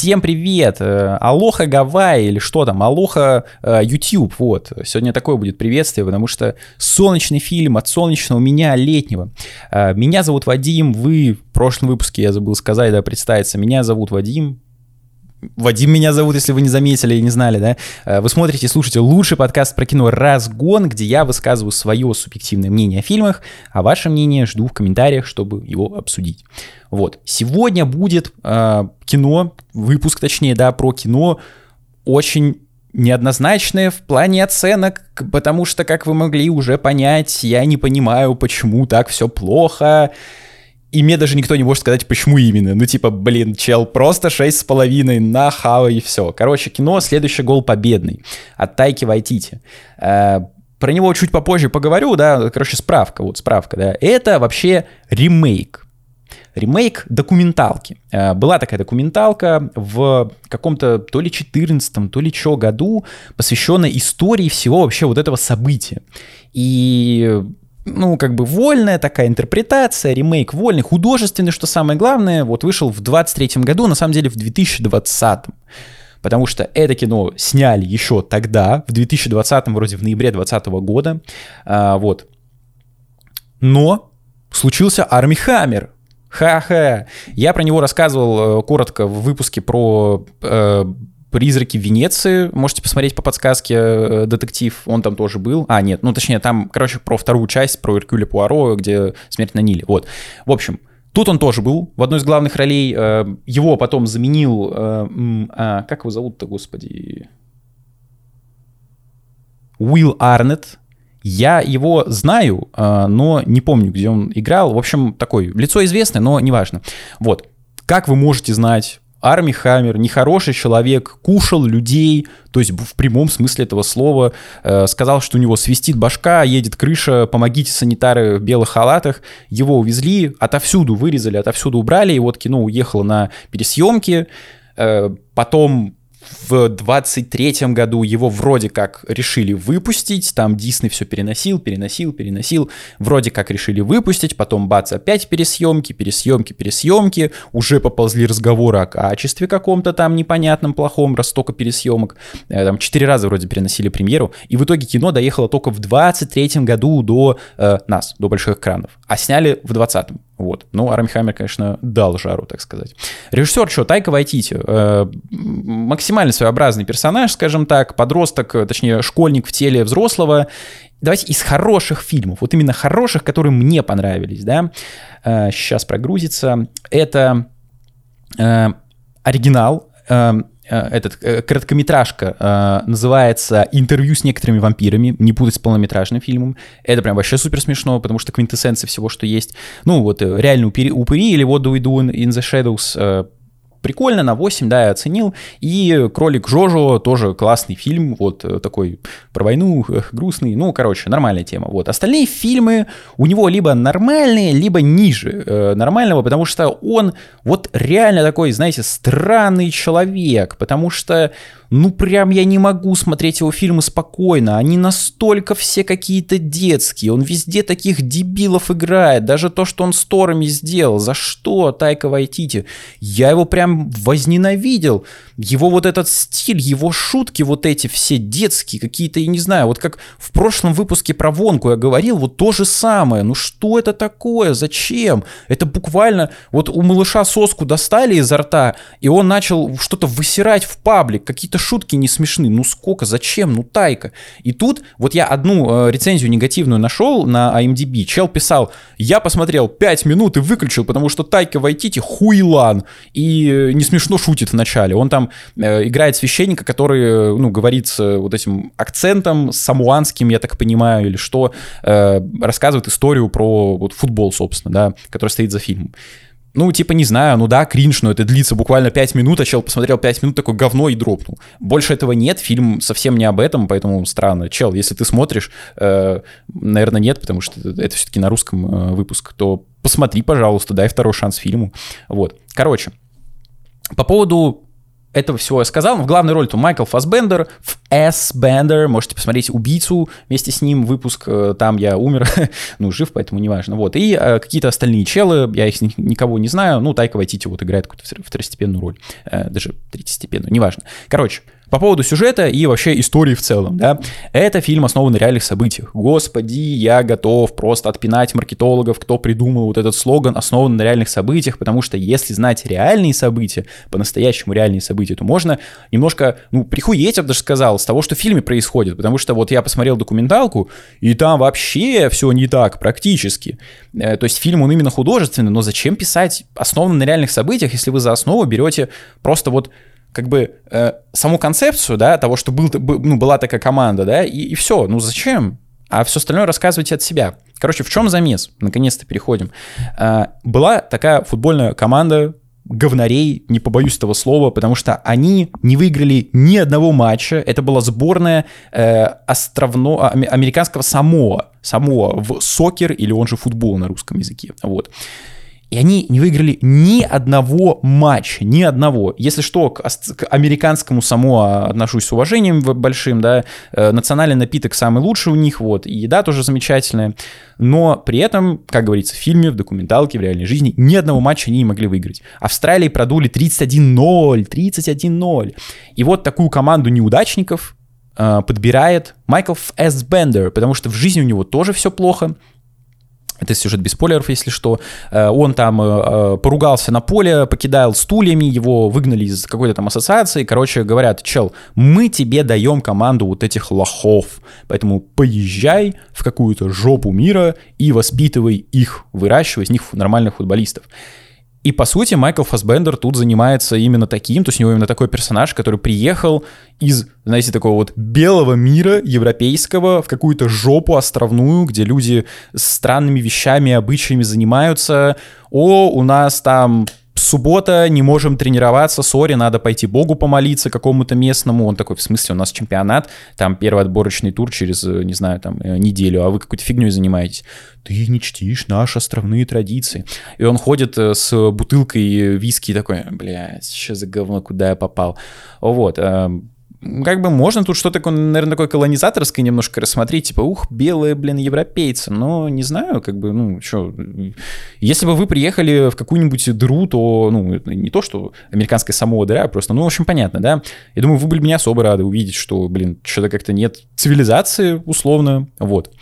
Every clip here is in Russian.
Всем привет! Э, алоха Гавайи или что там? Алоха э, YouTube. Вот. Сегодня такое будет приветствие, потому что солнечный фильм от солнечного меня летнего. Э, меня зовут Вадим. Вы в прошлом выпуске, я забыл сказать, да, представиться. Меня зовут Вадим. Вадим меня зовут, если вы не заметили и не знали, да? Э, вы смотрите и слушаете лучший подкаст про кино «Разгон», где я высказываю свое субъективное мнение о фильмах, а ваше мнение жду в комментариях, чтобы его обсудить. Вот. Сегодня будет э, кино, выпуск точнее, да, про кино очень неоднозначное в плане оценок, потому что, как вы могли уже понять, я не понимаю, почему так все плохо, и мне даже никто не может сказать, почему именно. Ну, типа, блин, чел, просто 6,5 на хава и все. Короче, кино «Следующий гол победный» от Тайки Вайтити. Э, про него чуть попозже поговорю, да, короче, справка, вот справка, да. Это вообще ремейк. Ремейк документалки. Э, была такая документалка в каком-то то ли 14 то ли что году, посвященная истории всего вообще вот этого события. И ну, как бы вольная такая интерпретация, ремейк вольный, художественный, что самое главное, вот вышел в 23 году, на самом деле в 2020. Потому что это кино сняли еще тогда, в 2020, вроде в ноябре 2020 года, а, вот. Но случился Арми Хаммер, Ха-ха. Я про него рассказывал э, коротко в выпуске про э, «Призраки Венеции». Можете посмотреть по подсказке э, «Детектив». Он там тоже был. А, нет, ну точнее, там, короче, про вторую часть, про Эркюля Пуаро, где «Смерть на Ниле». Вот. В общем, Тут он тоже был в одной из главных ролей. Э, его потом заменил... Э, а, как его зовут-то, господи? Уилл Арнетт. Я его знаю, но не помню, где он играл. В общем, такой лицо известное, но неважно. Вот. Как вы можете знать Арми Хаммер, нехороший человек, кушал людей, то есть в прямом смысле этого слова, э, сказал, что у него свистит башка, едет крыша, помогите санитары в белых халатах. Его увезли, отовсюду вырезали, отовсюду убрали, и вот кино уехало на пересъемки. Э, потом в 23-м году его вроде как решили выпустить, там Дисней все переносил, переносил, переносил, вроде как решили выпустить, потом бац, опять пересъемки, пересъемки, пересъемки, уже поползли разговоры о качестве каком-то там непонятном, плохом, раз столько пересъемок, э, там четыре раза вроде переносили премьеру, и в итоге кино доехало только в 23-м году до э, нас, до больших экранов, а сняли в 20-м. Вот. Ну, Армхаймер, конечно, дал жару, так сказать. Режиссер что, Тайка Вайтити. Э, максимально своеобразный персонаж, скажем так, подросток, точнее, школьник в теле взрослого. Давайте из хороших фильмов, вот именно хороших, которые мне понравились, да, э, сейчас прогрузится. Это э, оригинал, э, Э, этот э, короткометражка э, называется «Интервью с некоторыми вампирами», не путать с полнометражным фильмом. Это прям вообще супер смешно, потому что квинтэссенция всего, что есть. Ну, вот реально упыри или What Do We Do in the Shadows прикольно, на 8, да, я оценил. И «Кролик Жожо» тоже классный фильм, вот э, такой про войну, грустный, ну, короче, нормальная тема. Вот. Остальные фильмы у него либо нормальные, либо ниже э, нормального, потому что он вот реально такой, знаете, странный человек, потому что ну прям я не могу смотреть его фильмы спокойно. Они настолько все какие-то детские. Он везде таких дебилов играет. Даже то, что он с Торами сделал. За что Тайка Вайтити? Я его прям возненавидел. Его вот этот стиль, его шутки вот эти все детские, какие-то, я не знаю, вот как в прошлом выпуске про Вонку я говорил, вот то же самое. Ну что это такое? Зачем? Это буквально, вот у малыша соску достали изо рта, и он начал что-то высирать в паблик, какие-то шутки не смешны. Ну сколько, зачем, ну тайка. И тут вот я одну э, рецензию негативную нашел на IMDb. Чел писал, я посмотрел 5 минут и выключил, потому что Тайка Вайтити хуйлан. И э, не смешно шутит вначале. Он там э, играет священника, который, э, ну, говорит с вот этим акцентом самуанским, я так понимаю, или что, э, рассказывает историю про вот футбол, собственно, да, который стоит за фильмом ну, типа, не знаю, ну да, кринж, но это длится буквально 5 минут, а чел посмотрел 5 минут, такое говно и дропнул. Больше этого нет, фильм совсем не об этом, поэтому странно. Чел, если ты смотришь, э, наверное, нет, потому что это все-таки на русском э, выпуск, то посмотри, пожалуйста, дай второй шанс фильму. Вот. Короче, по поводу этого всего я сказал. В главной роли то Майкл Фасбендер, в S. Бендер, можете посмотреть «Убийцу», вместе с ним выпуск, э, там я умер, ну, жив, поэтому неважно. Вот, и э, какие-то остальные челы, я их никого не знаю, ну, Тайка Вайтити вот играет какую-то второстепенную роль, э, даже третьестепенную, неважно. Короче, по поводу сюжета и вообще истории в целом, да, это фильм основан на реальных событиях. Господи, я готов просто отпинать маркетологов, кто придумал вот этот слоган, основан на реальных событиях, потому что если знать реальные события, по-настоящему реальные события, то можно немножко, ну, прихуеть, я бы даже сказал, с того, что в фильме происходит, потому что вот я посмотрел документалку, и там вообще все не так практически. Э, то есть фильм, он именно художественный, но зачем писать основан на реальных событиях, если вы за основу берете просто вот как бы э, саму концепцию, да, того, что был, ну, была такая команда, да, и, и все. Ну зачем? А все остальное рассказывайте от себя. Короче, в чем замес? Наконец-то переходим. Э, была такая футбольная команда говнарей, не побоюсь этого слова, потому что они не выиграли ни одного матча. Это была сборная э, островно, американского Самоа. Самоа в сокер, или он же футбол на русском языке. Вот. И они не выиграли ни одного матча, ни одного. Если что, к, к американскому само отношусь с уважением большим, да, э, национальный напиток самый лучший у них, вот, и еда тоже замечательная. Но при этом, как говорится, в фильме, в документалке, в реальной жизни ни одного матча они не могли выиграть. Австралии продули 31-0, 31-0. И вот такую команду неудачников э, подбирает Майкл Ф. Бендер, потому что в жизни у него тоже все плохо, это сюжет без спойлеров, если что. Э, он там э, э, поругался на поле, покидал стульями, его выгнали из какой-то там ассоциации. Короче, говорят, чел, мы тебе даем команду вот этих лохов, поэтому поезжай в какую-то жопу мира и воспитывай их, выращивай из них нормальных футболистов. И, по сути, Майкл Фасбендер тут занимается именно таким, то есть у него именно такой персонаж, который приехал из, знаете, такого вот белого мира европейского в какую-то жопу островную, где люди с странными вещами, обычаями занимаются. О, у нас там суббота, не можем тренироваться, сори, надо пойти Богу помолиться какому-то местному. Он такой, в смысле, у нас чемпионат, там первый отборочный тур через, э, не знаю, там э, неделю, а вы какой-то фигней занимаетесь. Ты не чтишь наши островные традиции. И он ходит э, с бутылкой виски такой, блядь, что за говно, куда я попал. Вот, как бы можно тут что-то, наверное, такое колонизаторское немножко рассмотреть, типа, ух, белые, блин, европейцы, но не знаю, как бы, ну, что, если бы вы приехали в какую-нибудь дыру, то, ну, не то, что американская самого дыра, просто, ну, в общем, понятно, да, я думаю, вы были бы не особо рады увидеть, что, блин, что-то как-то нет цивилизации, условно, вот.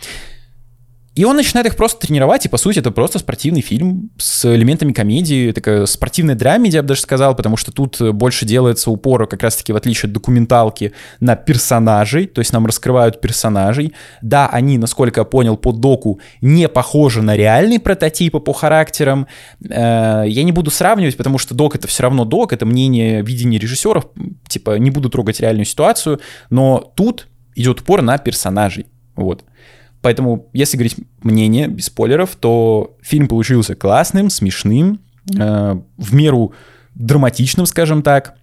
И он начинает их просто тренировать, и, по сути, это просто спортивный фильм с элементами комедии, такая спортивная драмеди, я бы даже сказал, потому что тут больше делается упор, как раз-таки в отличие от документалки, на персонажей, то есть нам раскрывают персонажей. Да, они, насколько я понял, по доку не похожи на реальные прототипы по характерам. Э, я не буду сравнивать, потому что док — это все равно док, это мнение, видение режиссеров, типа, не буду трогать реальную ситуацию, но тут идет упор на персонажей, вот. Поэтому, если говорить мнение, без спойлеров, то фильм получился классным, смешным, э, в меру драматичным, скажем так.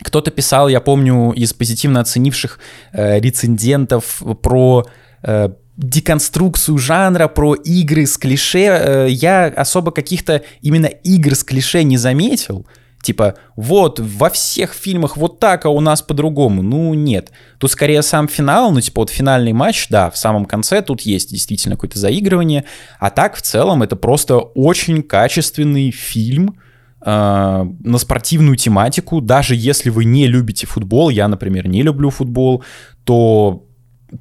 Кто-то писал, я помню, из позитивно оценивших э, рецензентов про э, деконструкцию жанра, про игры с клише. Э, я особо каких-то именно игр с клише не заметил. Типа, вот, во всех фильмах вот так, а у нас по-другому. Ну, нет. Тут скорее сам финал, ну, типа, вот финальный матч, да, в самом конце тут есть действительно какое-то заигрывание. А так, в целом, это просто очень качественный фильм, э, на спортивную тематику. Даже если вы не любите футбол, я, например, не люблю футбол, то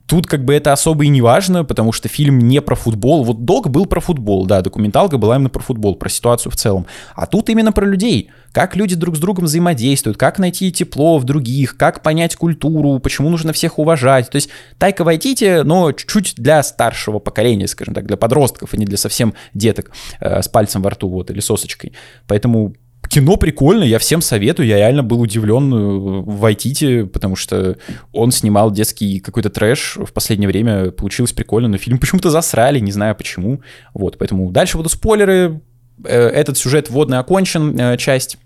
Тут как бы это особо и не важно, потому что фильм не про футбол. Вот Док был про футбол, да, документалка была именно про футбол, про ситуацию в целом. А тут именно про людей. Как люди друг с другом взаимодействуют, как найти тепло в других, как понять культуру, почему нужно всех уважать. То есть Тайка Вайтити, но чуть-чуть для старшего поколения, скажем так, для подростков, а не для совсем деток э, с пальцем во рту вот или сосочкой. Поэтому кино прикольно, я всем советую. Я реально был удивлен э, в Вайтите, потому что он снимал детский какой-то трэш в последнее время. Получилось прикольно, но фильм почему-то засрали, не знаю почему. Вот, поэтому дальше будут спойлеры. Э, этот сюжет вводный окончен, э, часть.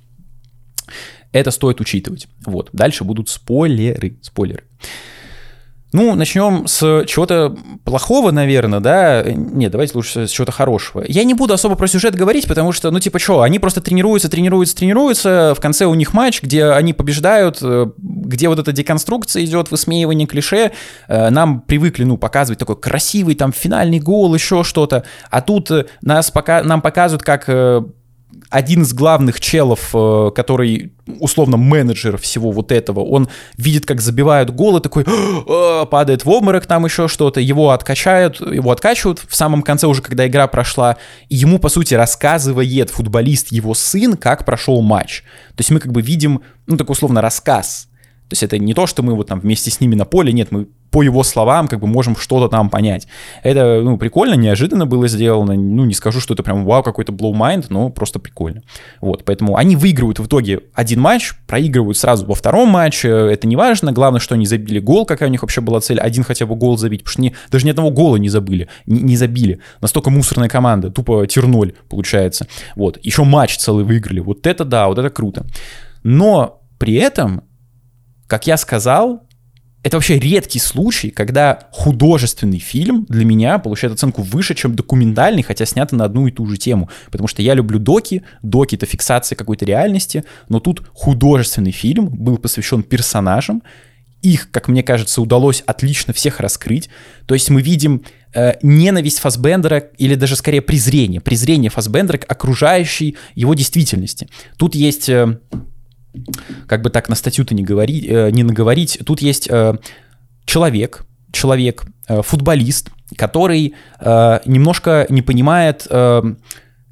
Это стоит учитывать. Вот, дальше будут спойлеры. Спойлеры. Ну, начнем с чего-то плохого, наверное, да? Нет, давайте лучше с чего-то хорошего. Я не буду особо про сюжет говорить, потому что, ну, типа, что, они просто тренируются, тренируются, тренируются, в конце у них матч, где они побеждают, э, где вот эта деконструкция идет, высмеивание клише. Э, нам привыкли, ну, показывать такой красивый там финальный гол, еще что-то, а тут э, нас пока, нам показывают, как один из главных челов, э, который условно менеджер всего вот этого, он видит, как забивают гол и такой «А, падает в обморок, там еще что-то, его откачают, его откачивают в самом конце уже, когда игра прошла, и ему, по сути, рассказывает футболист, его сын, как прошел матч. То есть мы как бы видим, ну, такой условно рассказ. То есть это не то, что мы вот там вместе с ними на поле, нет, мы по его словам как бы можем что-то там понять. Это, ну, прикольно, неожиданно было сделано. Ну, не скажу, что это прям вау, какой-то blow mind, но просто прикольно. Вот, поэтому они выигрывают в итоге один матч, проигрывают сразу во втором матче, это не важно, главное, что они забили гол, какая у них вообще была цель, один хотя бы гол забить, потому что не, даже ни одного гола не забыли, не, не забили. Настолько мусорная команда, тупо тир-0 получается. Вот, еще матч целый выиграли, вот это да, вот это круто. Но при этом, как я сказал, это вообще редкий случай, когда художественный фильм для меня получает оценку выше, чем документальный, хотя снято на одну и ту же тему. Потому что я люблю доки, доки — это фиксация какой-то реальности, но тут художественный фильм был посвящен персонажам, их, как мне кажется, удалось отлично всех раскрыть. То есть мы видим э, ненависть Фасбендера или даже скорее презрение, презрение Фасбендера к окружающей его действительности. Тут есть... Э, как бы так на статью-то не, говорить, э, не наговорить, тут есть э, человек, человек, э, футболист, который немножко не понимает,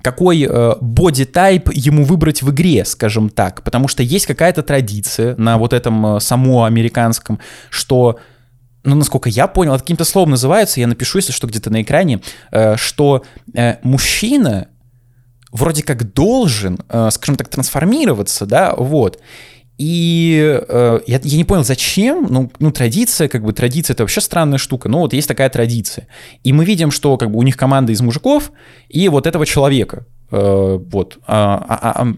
какой боди-тайп ему выбрать в игре, скажем так, потому что есть какая-то традиция на вот этом само американском, что ну, насколько я понял, это каким-то словом называется, я напишу, если что, где-то на экране, что мужчина вроде как должен, э, скажем так, трансформироваться, да, вот. И э, я, я не понял, зачем, ну, ну, традиция, как бы, традиция это вообще странная штука, но вот есть такая традиция. И мы видим, что, как бы, у них команда из мужиков и вот этого человека, э, вот. А, а, а,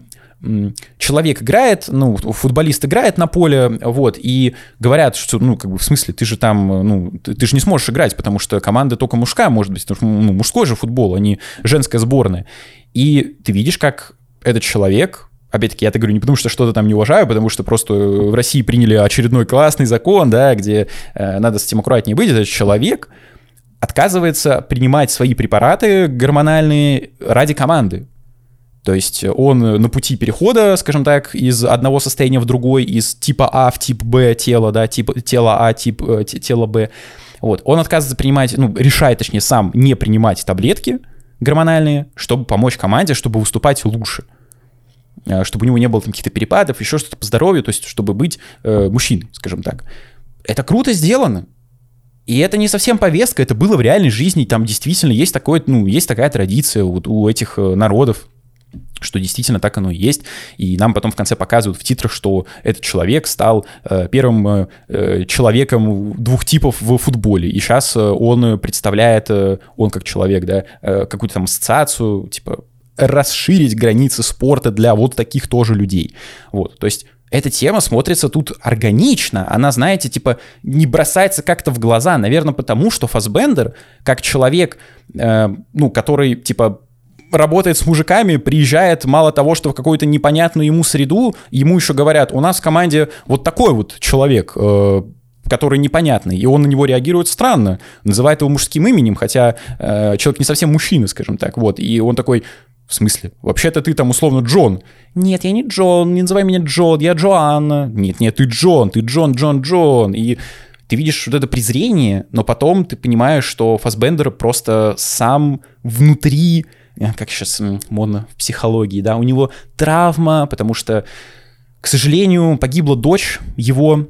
человек играет, ну, футболист играет на поле, вот, и говорят, что, ну, как бы, в смысле, ты же там, ну, ты, ты же не сможешь играть, потому что команда только мужская, может быть, потому что, ну, мужской же футбол, а не женская сборная. И ты видишь, как этот человек, опять-таки, я это говорю не потому, что что-то там не уважаю, потому что просто в России приняли очередной классный закон, да, где э, надо с этим аккуратнее быть, этот человек отказывается принимать свои препараты гормональные ради команды. То есть он на пути перехода, скажем так, из одного состояния в другой, из типа А в тип Б тела, да, тип, тело А, тип э, тело Б. Вот. Он отказывается принимать, ну, решает, точнее, сам не принимать таблетки, гормональные, чтобы помочь команде, чтобы выступать лучше э, чтобы у него не было каких-то перепадов, еще что-то по здоровью, то есть чтобы быть э, мужчиной, скажем так. Это круто сделано. И это не совсем повестка, это было в реальной жизни, там действительно есть, такое, ну, есть такая традиция вот у этих э, народов, что действительно так оно и есть. И нам потом в конце показывают в титрах, что этот человек стал э, первым э, э человеком двух типов в футболе. И сейчас э, он представляет, э, он как человек, да, э, какую-то там ассоциацию, типа расширить границы спорта для вот таких тоже людей. Вот, то есть эта тема смотрится тут органично. Она, знаете, типа не бросается как-то в глаза. Наверное, потому что Фасбендер, как человек, э, ну, который, типа, работает с мужиками, приезжает мало того, что в какую-то непонятную ему среду, ему еще говорят, у нас в команде вот такой вот человек, э, который непонятный, и он на него реагирует странно, называет его мужским именем, хотя э, человек не совсем мужчина, скажем так, вот, и он такой, в смысле? Вообще-то ты там условно Джон. Нет, я не Джон, не называй меня Джон, я Джоанна. Нет, нет, ты Джон, ты Джон, Джон, Джон. И ты видишь вот это презрение, но потом ты понимаешь, что Фасбендер просто сам внутри как сейчас модно в психологии, да, у него травма, потому что, к сожалению, погибла дочь его, э,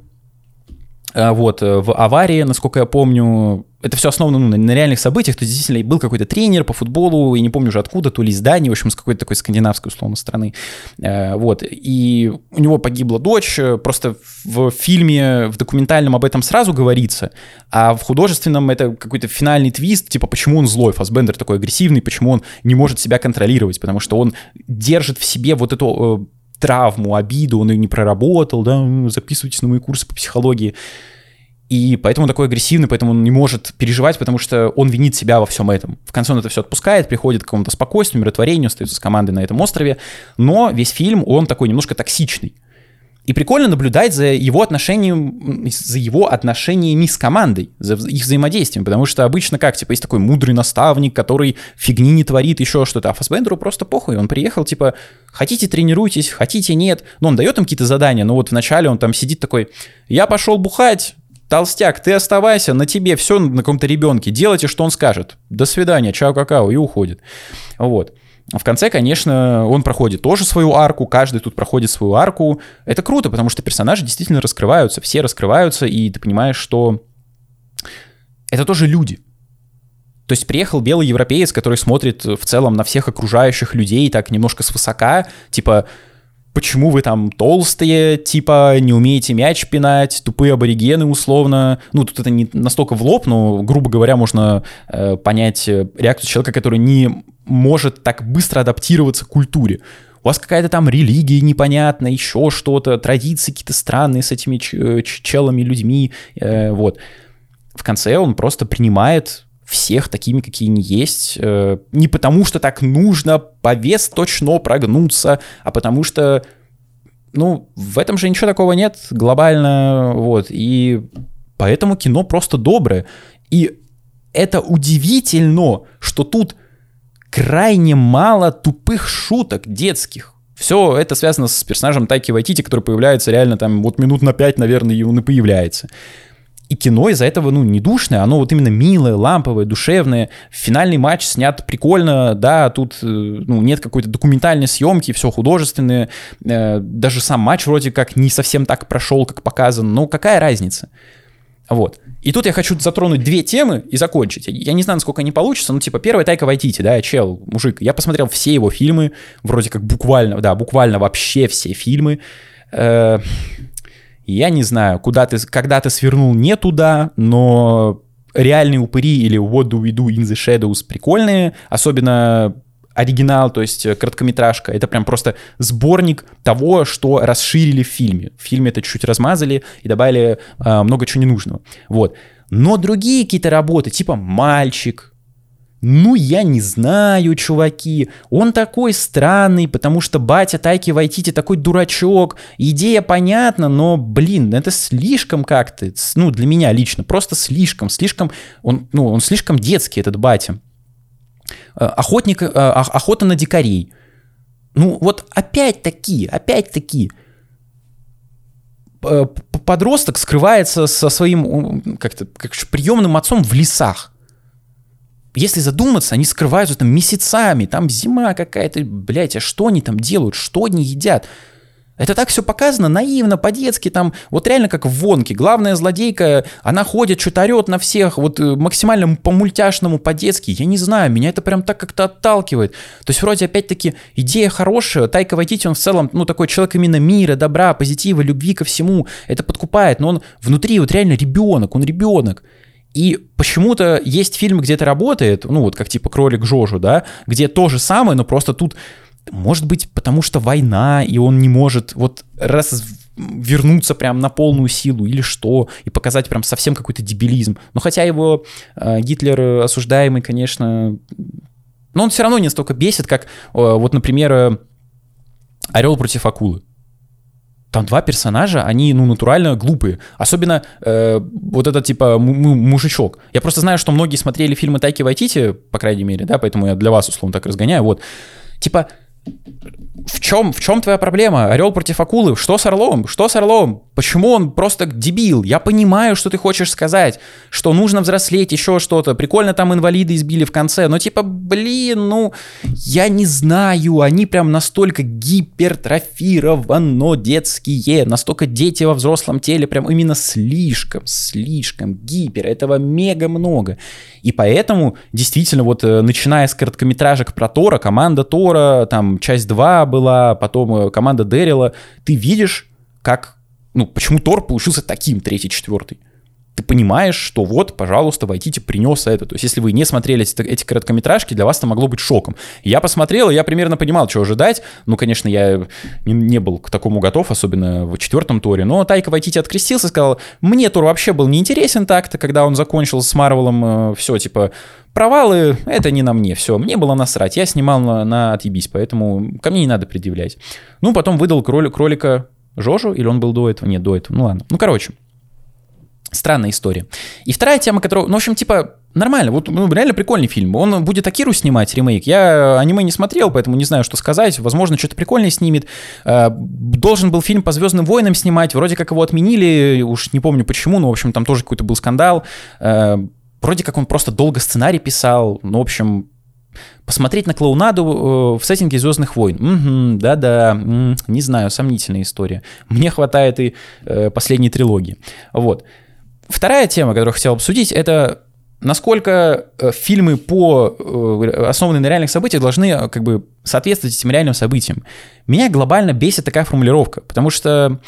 вот, э, в аварии, насколько я помню, это все основано ну, на, реальных событиях, то есть действительно был какой-то тренер по футболу, и не помню уже откуда, то ли из Дании, в общем, с какой-то такой скандинавской, условно, страны, вот, и у него погибла дочь, просто в фильме, в документальном об этом сразу говорится, а в художественном это какой-то финальный твист, типа, почему он злой, Фасбендер такой агрессивный, почему он не может себя контролировать, потому что он держит в себе вот эту травму, обиду, он ее не проработал, да, записывайтесь на мои курсы по психологии, и поэтому он такой агрессивный, поэтому он не может переживать, потому что он винит себя во всем этом. В конце он это все отпускает, приходит к какому-то спокойствию, умиротворению, остается с командой на этом острове, но весь фильм, он такой немножко токсичный. И прикольно наблюдать за его отношением, за его отношениями с командой, за их взаимодействием, потому что обычно как, типа, есть такой мудрый наставник, который фигни не творит, еще что-то, а Фасбендеру просто похуй, он приехал, типа, хотите тренируйтесь, хотите нет, ну, он дает им какие-то задания, но вот вначале он там сидит такой, я пошел бухать, толстяк, ты оставайся, на тебе все на каком-то ребенке, делайте, что он скажет, до свидания, чао, какао, и уходит, вот. В конце, конечно, он проходит тоже свою арку, каждый тут проходит свою арку. Это круто, потому что персонажи действительно раскрываются, все раскрываются, и ты понимаешь, что это тоже люди. То есть приехал белый европеец, который смотрит в целом на всех окружающих людей так немножко свысока, типа, почему вы там толстые, типа, не умеете мяч пинать, тупые аборигены условно. Ну, тут это не настолько в лоб, но, грубо говоря, можно э, понять реакцию человека, который не может так быстро адаптироваться к культуре. У вас какая-то там религия непонятная, еще что-то, традиции какие-то странные с этими э, челами, людьми, э, вот. В конце он просто принимает всех такими, какие они есть, э, не потому что так нужно повес точно прогнуться, а потому что, ну, в этом же ничего такого нет глобально, вот, и поэтому кино просто доброе. И это удивительно, что тут крайне мало тупых шуток детских. Все это связано с персонажем Тайки Вайтити, который появляется реально там вот минут на пять, наверное, и он и появляется. И кино из-за этого, ну, не душное, оно вот именно милое, ламповое, душевное. Финальный матч снят прикольно, да, тут, э, ну, нет какой-то документальной съемки, все художественное. Э, даже сам матч вроде как не совсем так прошел, как показано. Но какая разница? Вот. И тут я хочу затронуть две темы и закончить. Я не знаю, насколько они получатся, но типа первая Тайка Вайтити, да, чел, мужик. Я посмотрел все его фильмы, вроде как буквально, да, буквально вообще все фильмы. Я не знаю, куда ты, когда ты свернул не туда, но реальные упыри или What Do We Do in the Shadows прикольные, особенно оригинал, то есть э, короткометражка, это прям просто сборник того, что расширили в фильме. В фильме это чуть-чуть размазали и добавили э, много чего ненужного. Вот. Но другие какие-то работы, типа «Мальчик», ну, я не знаю, чуваки. Он такой странный, потому что батя Тайки Вайтити такой дурачок. Идея понятна, но, блин, это слишком как-то, ну, для меня лично, просто слишком, слишком, он, ну, он слишком детский, этот батя. Э, охотник, э, охота на дикарей. Ну, вот опять-таки, опять-таки, подросток скрывается со своим как-то как приемным отцом в лесах. Если задуматься, они скрываются там месяцами, там зима какая-то, блядь, а что они там делают, что они едят? Это так все показано наивно, по-детски, там, вот реально как в Вонке. Главная злодейка, она ходит, что-то орет на всех, вот э, максимально по-мультяшному, по-детски. Я не знаю, меня это прям так как-то отталкивает. То есть вроде опять-таки идея хорошая, Тайка Вайтити, он в целом, ну, такой человек именно мира, добра, позитива, любви ко всему. Это подкупает, но он внутри вот реально ребенок, он ребенок. И почему-то есть фильм, где это работает, ну вот как типа «Кролик Жожу», да, где то же самое, но просто тут может быть, потому что война, и он не может вот раз вернуться прям на полную силу или что, и показать прям совсем какой-то дебилизм. Но хотя его э, Гитлер осуждаемый, конечно, но он все равно не столько бесит, как э, вот, например, Орел против акулы. Там два персонажа, они, ну, натурально глупые. Особенно э, вот этот, типа, мужичок. Я просто знаю, что многие смотрели фильмы Тайки Вайтити, по крайней мере, да, поэтому я для вас, условно, так разгоняю. Вот. Типа, в чем, в чем твоя проблема? Орел против акулы. Что с орлом? Что с орлом? Почему он просто дебил? Я понимаю, что ты хочешь сказать, что нужно взрослеть, еще что-то. Прикольно там инвалиды избили в конце, но типа, блин, ну, я не знаю, они прям настолько гипертрофировано детские, настолько дети во взрослом теле, прям именно слишком, слишком гипер, этого мега много. И поэтому, действительно, вот э, начиная с короткометражек про Тора, команда Тора, там, часть 2 была, потом э, команда Дэрила, ты видишь, как, ну, почему Тор получился таким, третий, четвертый. Ты понимаешь, что вот, пожалуйста, Вайтити принес это. То есть, если вы не смотрели эти, эти короткометражки, для вас это могло быть шоком. Я посмотрел, и я примерно понимал, чего ожидать. Ну, конечно, я не, не был к такому готов, особенно в четвертом туре. Но Тайка Вайтити открестился, сказал, мне тур вообще был неинтересен так-то, когда он закончил с Марвелом, э, все, типа, провалы, это не на мне, все, мне было насрать, я снимал на, на отъебись, поэтому ко мне не надо предъявлять. Ну, потом выдал кролик, кролика Жожу, или он был до этого? Нет, до этого, ну ладно. Ну, короче, Странная история. И вторая тема, которую, ну, в общем, типа, нормально, вот ну, реально прикольный фильм. Он будет Акиру снимать, ремейк. Я аниме не смотрел, поэтому не знаю, что сказать. Возможно, что-то прикольное снимет. Э, должен был фильм по Звездным войнам снимать, вроде как его отменили, уж не помню почему, но, в общем, там тоже какой-то был скандал. Э, вроде как он просто долго сценарий писал, ну, в общем, Посмотреть на клоунаду э, в сеттинге Звездных войн. Угу, да-да, не знаю, сомнительная история. Мне хватает и последней трилогии. Вот. Вторая тема, которую хотел обсудить, это насколько э, фильмы по э, основанные на реальных событиях должны э, как бы соответствовать этим реальным событиям. Меня глобально бесит такая формулировка, потому что,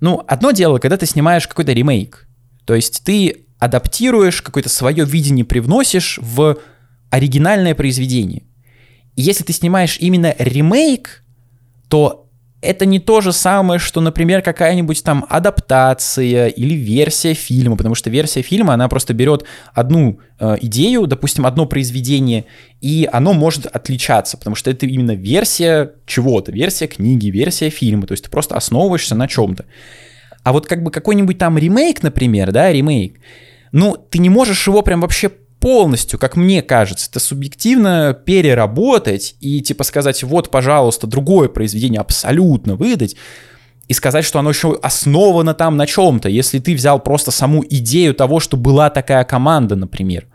ну, одно дело, когда ты снимаешь какой-то ремейк, то есть ты адаптируешь какое-то свое видение, привносишь в оригинальное произведение. И если ты снимаешь именно ремейк, то это не то же самое, что, например, какая-нибудь там адаптация или версия фильма, потому что версия фильма, она просто берет одну э, идею, допустим, одно произведение, и оно может отличаться, потому что это именно версия чего-то, версия книги, версия фильма, то есть ты просто основываешься на чем-то. А вот как бы какой-нибудь там ремейк, например, да, ремейк, ну, ты не можешь его прям вообще полностью, как мне кажется, это субъективно переработать и типа сказать, вот, пожалуйста, другое произведение абсолютно выдать, и сказать, что оно еще основано там на чем-то, если ты взял просто саму идею того, что была такая команда, например.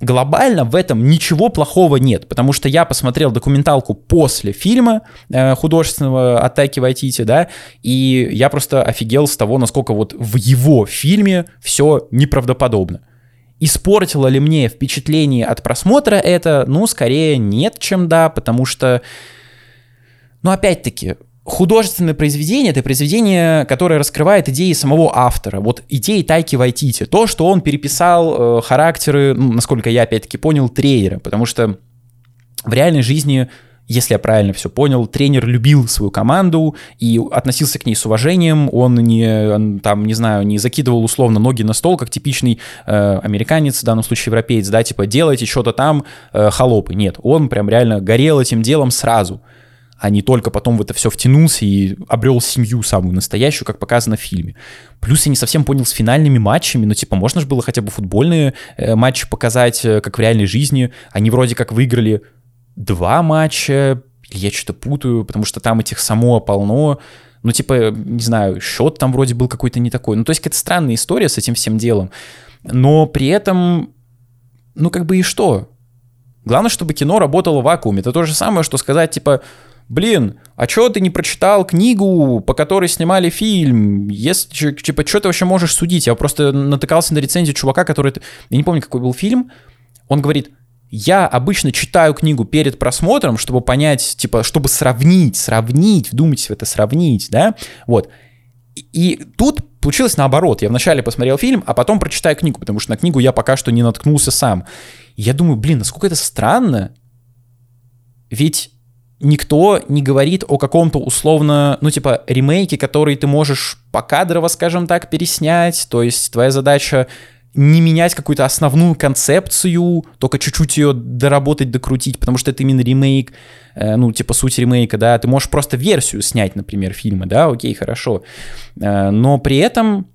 Глобально в этом ничего плохого нет, потому что я посмотрел документалку после фильма э, художественного «Атаки Вайтити», да, и я просто офигел с того, насколько вот в его фильме все неправдоподобно. Испортило ли мне впечатление от просмотра это? Ну, скорее нет, чем да, потому что, ну, опять-таки, художественное произведение — это произведение, которое раскрывает идеи самого автора. Вот идеи Тайки Вайтити. То, что он переписал э, характеры, ну, насколько я опять-таки понял, трейлера. Потому что в реальной жизни если я правильно все понял, тренер любил свою команду и относился к ней с уважением. Он не, там, не знаю, не закидывал условно ноги на стол, как типичный э, американец, в данном случае европеец, да, типа делайте что-то там, э, холопы. Нет, он прям реально горел этим делом сразу а не только потом в это все втянулся и обрел семью самую настоящую, как показано в фильме. Плюс я не совсем понял с финальными матчами, ну типа можно же было хотя бы футбольные э, матчи показать, э, как в реальной жизни. Они вроде как выиграли два матча, я что-то путаю, потому что там этих само полно. Ну, типа, не знаю, счет там вроде был какой-то не такой. Ну, то есть какая-то странная история с этим всем делом. Но при этом, ну, как бы и что? Главное, чтобы кино работало в вакууме. Это то же самое, что сказать, типа, блин, а чё ты не прочитал книгу, по которой снимали фильм? Если, типа, что ты вообще можешь судить? Я просто натыкался на рецензию чувака, который... Я не помню, какой был фильм. Он говорит, я обычно читаю книгу перед просмотром, чтобы понять, типа, чтобы сравнить, сравнить, вдумайтесь в это, сравнить, да, вот. И, тут получилось наоборот. Я вначале посмотрел фильм, а потом прочитаю книгу, потому что на книгу я пока что не наткнулся сам. Я думаю, блин, насколько это странно, ведь никто не говорит о каком-то условно, ну, типа, ремейке, который ты можешь покадрово, скажем так, переснять, то есть твоя задача не менять какую-то основную концепцию, только чуть-чуть ее доработать, докрутить, потому что это именно ремейк, э, ну, типа суть ремейка, да, ты можешь просто версию снять, например, фильма, да, окей, хорошо, э, но при этом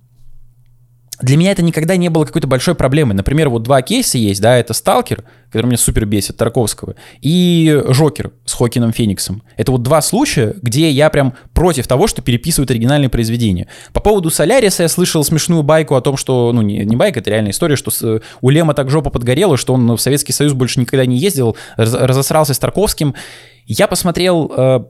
для меня это никогда не было какой-то большой проблемой. Например, вот два кейса есть, да, это «Сталкер», который меня супер бесит, Тарковского, и «Жокер» с Хокином Фениксом. Это вот два случая, где я прям против того, что переписывают оригинальные произведения. По поводу «Соляриса» я слышал смешную байку о том, что, ну, не, не байка, это реальная история, что с, у Лема так жопа подгорела, что он в Советский Союз больше никогда не ездил, раз, разосрался с Тарковским. Я посмотрел э,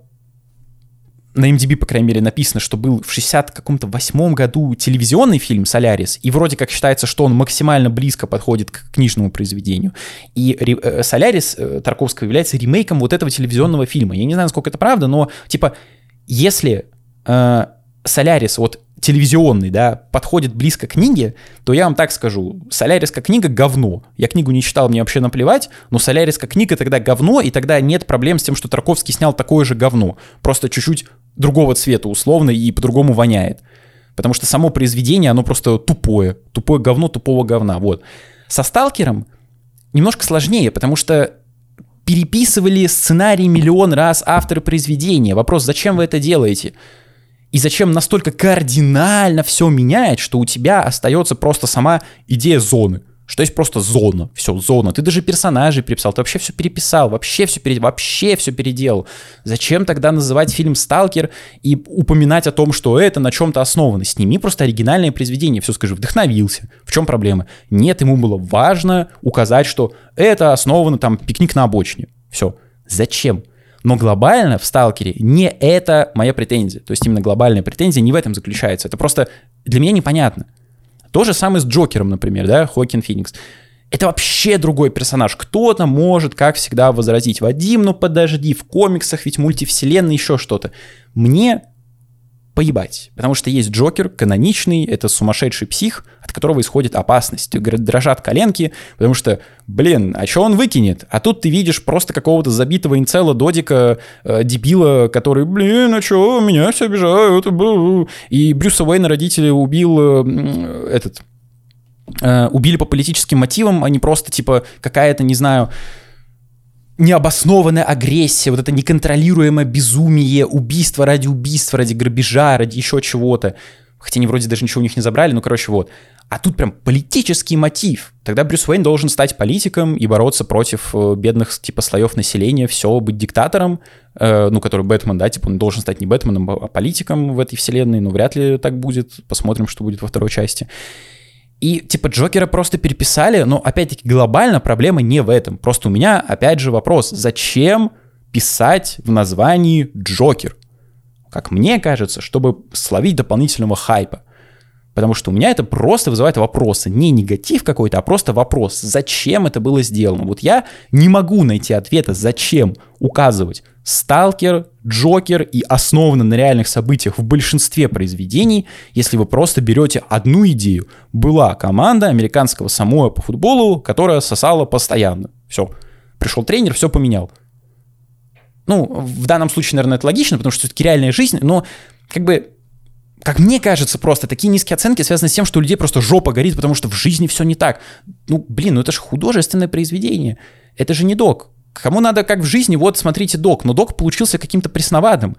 на MDB, по крайней мере, написано, что был в 60 каком-то восьмом году телевизионный фильм «Солярис», и вроде как считается, что он максимально близко подходит к книжному произведению. И э, «Солярис» э, Тарковского является ремейком вот этого телевизионного фильма. Я не знаю, насколько это правда, но, типа, если э, «Солярис», вот телевизионный, да, подходит близко к книге, то я вам так скажу, «Солярис» как книга — говно. Я книгу не читал, мне вообще наплевать, но «Солярис» как книга тогда говно, и тогда нет проблем с тем, что Тарковский снял такое же говно, просто чуть-чуть другого цвета условно и по-другому воняет. Потому что само произведение, оно просто тупое. Тупое говно тупого говна, вот. Со «Сталкером» немножко сложнее, потому что переписывали сценарий миллион раз авторы произведения. Вопрос, зачем вы это делаете? И зачем настолько кардинально все менять, что у тебя остается просто сама идея зоны – что есть просто зона. Все, зона. Ты даже персонажей переписал, ты вообще все переписал, вообще все, пере... вообще все переделал. Зачем тогда называть фильм «Сталкер» и упоминать о том, что это на чем-то основано? Сними просто оригинальное произведение, все скажи, вдохновился. В чем проблема? Нет, ему было важно указать, что это основано там пикник на обочине. Все. Зачем? Но глобально в «Сталкере» не это моя претензия. То есть именно глобальная претензия не в этом заключается. Это просто для меня непонятно. То же самое с Джокером, например, да, Хокин Феникс. Это вообще другой персонаж. Кто-то может, как всегда, возразить, Вадим, ну подожди, в комиксах ведь мультивселенная, еще что-то. Мне поебать. Потому что есть Джокер, каноничный, это сумасшедший псих, от которого исходит опасность. Дрожат коленки, потому что, блин, а что он выкинет? А тут ты видишь просто какого-то забитого инцела Додика, э, дебила, который, блин, а что, меня все обижают. И Брюса Уэйна родители убил э, этот... Э, убили по политическим мотивам, а не просто, типа, какая-то, не знаю, необоснованная агрессия, вот это неконтролируемое безумие, убийство ради убийства, ради грабежа, ради еще чего-то. Хотя они вроде даже ничего у них не забрали, ну, короче, вот. А тут прям политический мотив. Тогда Брюс Уэйн должен стать политиком и бороться против э, бедных, типа, слоев населения, все, быть диктатором, э, ну, который Бэтмен, да, типа, он должен стать не Бэтменом, а политиком в этой вселенной, но вряд ли так будет. Посмотрим, что будет во второй части. И типа Джокера просто переписали, но опять-таки глобально проблема не в этом. Просто у меня опять же вопрос, зачем писать в названии Джокер? Как мне кажется, чтобы словить дополнительного хайпа. Потому что у меня это просто вызывает вопросы. Не негатив какой-то, а просто вопрос. Зачем это было сделано? Вот я не могу найти ответа, зачем указывать Сталкер, Джокер и основано на реальных событиях в большинстве произведений, если вы просто берете одну идею. Была команда американского самоя по футболу, которая сосала постоянно. Все. Пришел тренер, все поменял. Ну, в данном случае, наверное, это логично, потому что все-таки реальная жизнь, но как бы как мне кажется, просто такие низкие оценки связаны с тем, что у людей просто жопа горит, потому что в жизни все не так. Ну, блин, ну это же художественное произведение. Это же не док. Кому надо как в жизни, вот смотрите док, но док получился каким-то пресноватым.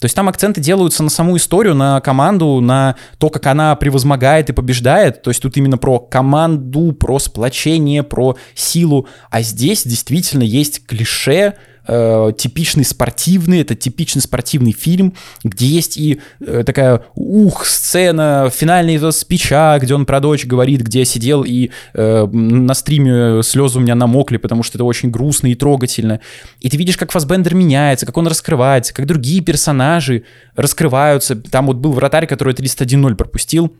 То есть там акценты делаются на саму историю, на команду, на то, как она превозмогает и побеждает. То есть тут именно про команду, про сплочение, про силу. А здесь действительно есть клише, э, типичный спортивный, это типичный спортивный фильм, где есть и э, такая ух сцена, финальный этого спича, где он про дочь говорит, где я сидел и э, на стриме слезы у меня намокли, потому что это очень грустно и трогательно. И ты видишь, как Фасбендер меняется, как он раскрывается, как другие персонажи раскрываются. Там вот был вратарь, который 301-0 пропустил,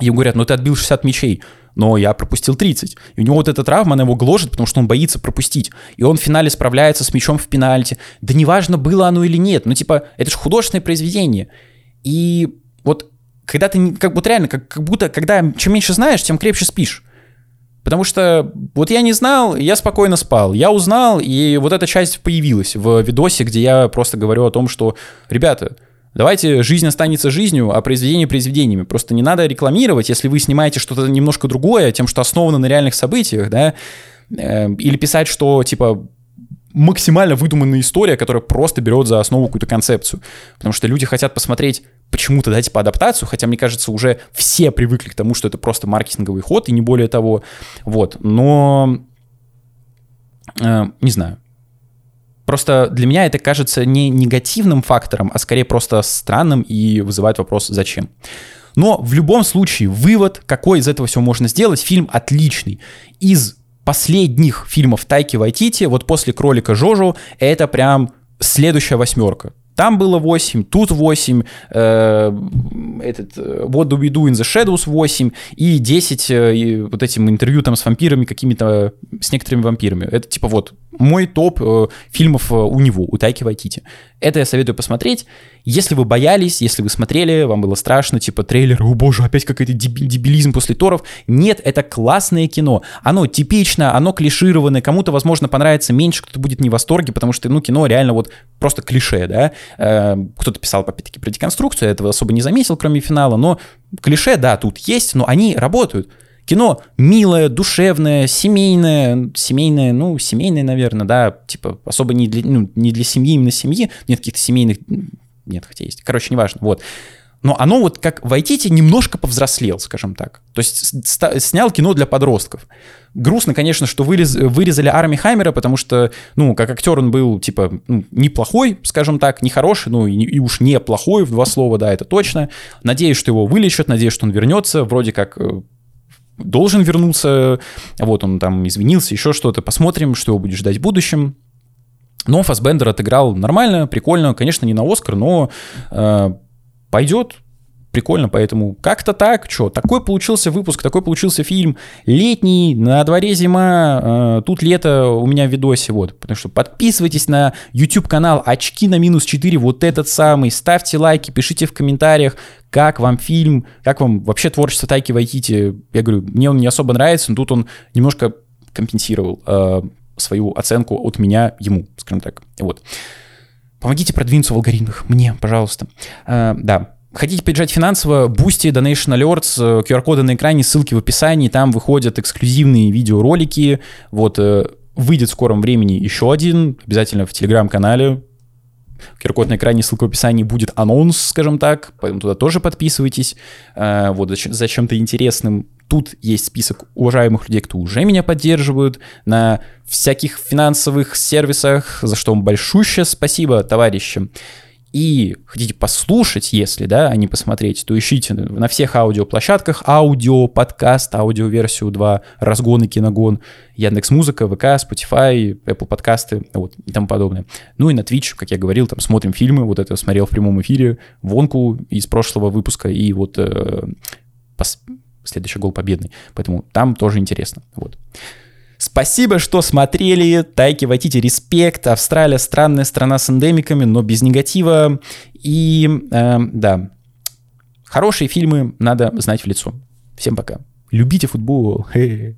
Ему говорят, ну ты отбил 60 мячей но я пропустил 30. И у него вот эта травма, она его гложет, потому что он боится пропустить. И он в финале справляется с мячом в пенальти. Да неважно, было оно или нет. Ну, типа, это же художественное произведение. И вот когда ты, как будто реально, как, как будто, когда чем меньше знаешь, тем крепче спишь. Потому что вот я не знал, я спокойно спал. Я узнал, и вот эта часть появилась в видосе, где я просто говорю о том, что, ребята, Давайте жизнь останется жизнью, а произведение произведениями. Просто не надо рекламировать, если вы снимаете что-то немножко другое, тем, что основано на реальных событиях, да, э, или писать, что, типа, максимально выдуманная история, которая просто берет за основу какую-то концепцию. Потому что люди хотят посмотреть почему-то, да, типа адаптацию, хотя, мне кажется, уже все привыкли к тому, что это просто маркетинговый ход, и не более того. Вот, но... Э, не знаю. Просто для меня это кажется не негативным фактором, а скорее просто странным и вызывает вопрос «зачем?». Но в любом случае вывод, какой из этого всего можно сделать, фильм отличный. Из последних фильмов Тайки Вайтити, вот после «Кролика Жожо», это прям следующая восьмерка. Там было 8, тут 8, э, этот, э, What Do We Do in the Shadows 8 и 10 э, и вот этим интервью там с вампирами какими-то, с некоторыми вампирами. Это типа вот мой топ э, фильмов э, у него, у Тайки Вайтити. Это я советую посмотреть. Если вы боялись, если вы смотрели, вам было страшно, типа трейлер, о боже, опять какой-то дебилизм после Торов. Нет, это классное кино. Оно типично, оно клишированное. Кому-то, возможно, понравится меньше, кто-то будет не в восторге, потому что, ну, кино реально вот просто клише, да. Э, кто-то писал, опять-таки, про деконструкцию, я этого особо не заметил, кроме финала, но клише, да, тут есть, но они работают. Кино милое, душевное, семейное, семейное, ну, семейное, наверное, да, типа особо не для, ну, не для семьи, именно семьи, нет каких-то семейных, нет, хотя есть, короче, неважно, вот. Но оно вот как в немножко повзрослел, скажем так. То есть снял кино для подростков. Грустно, конечно, что вырез, вырезали Арми Хаммера, потому что, ну, как актер он был, типа, ну, неплохой, скажем так, не хороший, ну, и, и уж не плохой, в два слова, да, это точно. Надеюсь, что его вылечат, надеюсь, что он вернется, вроде как э, должен вернуться, вот он там извинился, еще что-то, посмотрим, что его будет ждать в будущем. Но Фасбендер отыграл нормально, прикольно, конечно, не на Оскар, но э, пойдет, прикольно, поэтому как-то так, что, такой получился выпуск, такой получился фильм, летний, на дворе зима, э, тут лето у меня в видосе, вот, потому что подписывайтесь на YouTube-канал «Очки на минус 4», вот этот самый, ставьте лайки, пишите в комментариях, как вам фильм, как вам вообще творчество Тайки Вайтити, я говорю, мне он не особо нравится, но тут он немножко компенсировал э, свою оценку от меня ему, скажем так, вот. Помогите продвинуться в алгоритмах, мне, пожалуйста. Э, да, Хотите поддержать финансово? Boosty, Donation Alerts, QR-коды на экране, ссылки в описании. Там выходят эксклюзивные видеоролики. Вот э, выйдет в скором времени еще один. Обязательно в телеграм-канале. QR-код на экране, ссылка в описании, будет анонс, скажем так, поэтому туда тоже подписывайтесь. Э, вот за чем-то интересным. Тут есть список уважаемых людей, кто уже меня поддерживают на всяких финансовых сервисах, за что вам большущее спасибо, товарищи и хотите послушать, если, да, а не посмотреть, то ищите на всех аудиоплощадках аудио, подкаст, аудиоверсию 2, разгон и киногон, Яндекс Музыка, ВК, Spotify, Apple подкасты, вот, и тому подобное. Ну и на Twitch, как я говорил, там смотрим фильмы, вот это смотрел в прямом эфире, Вонку из прошлого выпуска и вот э, пос... следующий гол победный, поэтому там тоже интересно, вот. Спасибо, что смотрели. Тайки Вайтити, респект. Австралия странная страна с эндемиками, но без негатива. И э, да, хорошие фильмы надо знать в лицо. Всем пока. Любите футбол. Хе -хе.